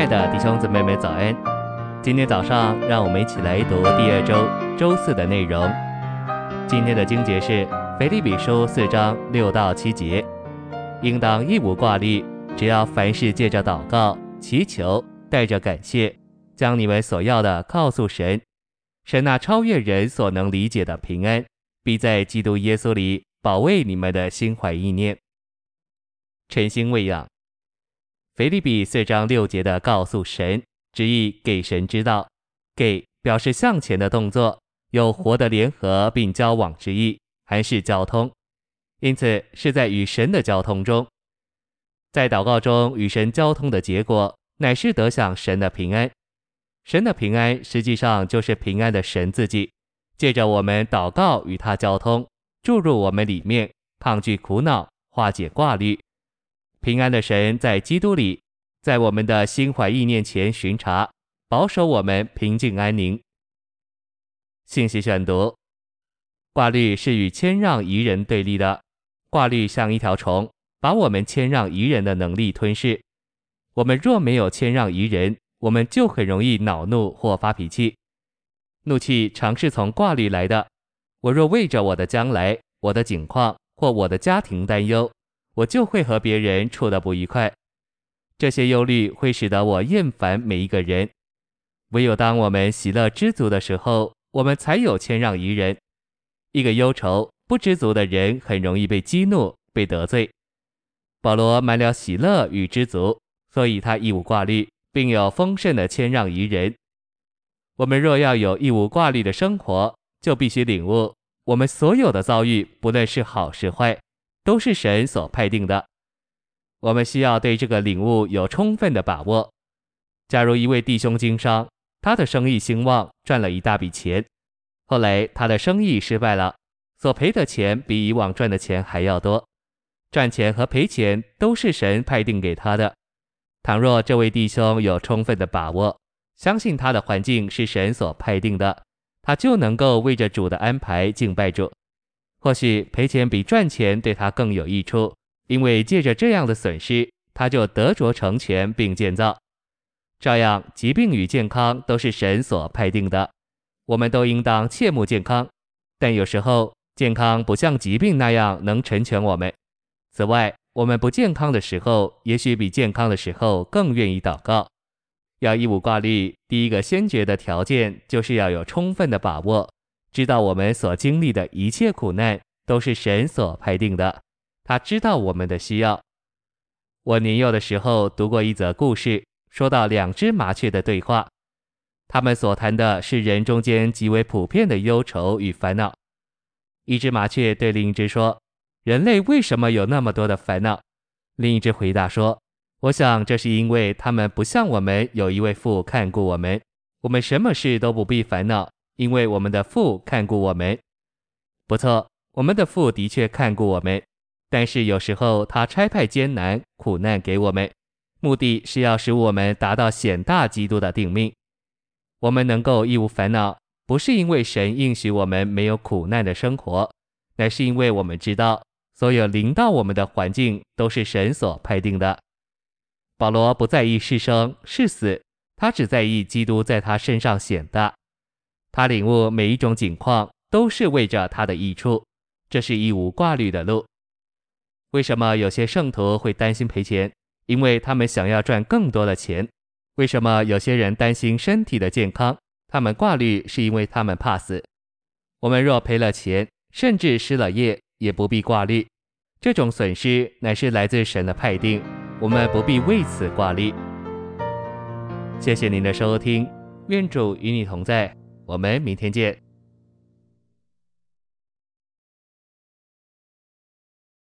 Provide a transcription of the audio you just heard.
亲爱的弟兄姊妹们，早安！今天早上，让我们一起来读第二周周四的内容。今天的经节是腓立比书四章六到七节，应当一无挂虑，只要凡事借着祷告、祈求，带着感谢，将你们所要的告诉神。神那超越人所能理解的平安，必在基督耶稣里保卫你们的心怀意念。晨星喂养。腓立比四章六节的告诉神，旨意给神知道，给表示向前的动作，有活的联合并交往之意，还是交通，因此是在与神的交通中，在祷告中与神交通的结果，乃是得享神的平安。神的平安实际上就是平安的神自己，借着我们祷告与他交通，注入我们里面，抗拒苦恼，化解挂虑。平安的神在基督里，在我们的心怀意念前巡查，保守我们平静安宁。信息选读：挂虑是与谦让宜人对立的，挂虑像一条虫，把我们谦让宜人的能力吞噬。我们若没有谦让宜人，我们就很容易恼怒或发脾气。怒气常是从挂虑来的。我若为着我的将来、我的境况或我的家庭担忧。我就会和别人处得不愉快，这些忧虑会使得我厌烦每一个人。唯有当我们喜乐知足的时候，我们才有谦让宜人。一个忧愁不知足的人，很容易被激怒、被得罪。保罗满了喜乐与知足，所以他一无挂虑，并有丰盛的谦让宜人。我们若要有一无挂虑的生活，就必须领悟，我们所有的遭遇，不论是好是坏。都是神所派定的，我们需要对这个领悟有充分的把握。假如一位弟兄经商，他的生意兴旺，赚了一大笔钱，后来他的生意失败了，所赔的钱比以往赚的钱还要多。赚钱和赔钱都是神派定给他的。倘若这位弟兄有充分的把握，相信他的环境是神所派定的，他就能够为着主的安排敬拜主。或许赔钱比赚钱对他更有益处，因为借着这样的损失，他就得着成全并建造。照样，疾病与健康都是神所派定的，我们都应当切慕健康。但有时候，健康不像疾病那样能成全我们。此外，我们不健康的时候，也许比健康的时候更愿意祷告。要一无挂虑，第一个先决的条件就是要有充分的把握。知道我们所经历的一切苦难都是神所派定的，他知道我们的需要。我年幼的时候读过一则故事，说到两只麻雀的对话，他们所谈的是人中间极为普遍的忧愁与烦恼。一只麻雀对另一只说：“人类为什么有那么多的烦恼？”另一只回答说：“我想这是因为他们不像我们有一位父看顾我们，我们什么事都不必烦恼。”因为我们的父看顾我们，不错，我们的父的确看顾我们，但是有时候他差派艰难苦难给我们，目的是要使我们达到显大基督的定命。我们能够一无烦恼，不是因为神应许我们没有苦难的生活，乃是因为我们知道，所有临到我们的环境都是神所派定的。保罗不在意是生是死，他只在意基督在他身上显大。他领悟每一种境况都是为着他的益处，这是一无挂虑的路。为什么有些圣徒会担心赔钱？因为他们想要赚更多的钱。为什么有些人担心身体的健康？他们挂虑是因为他们怕死。我们若赔了钱，甚至失了业，也不必挂虑。这种损失乃是来自神的派定，我们不必为此挂虑。谢谢您的收听，愿主与你同在。我们明天见。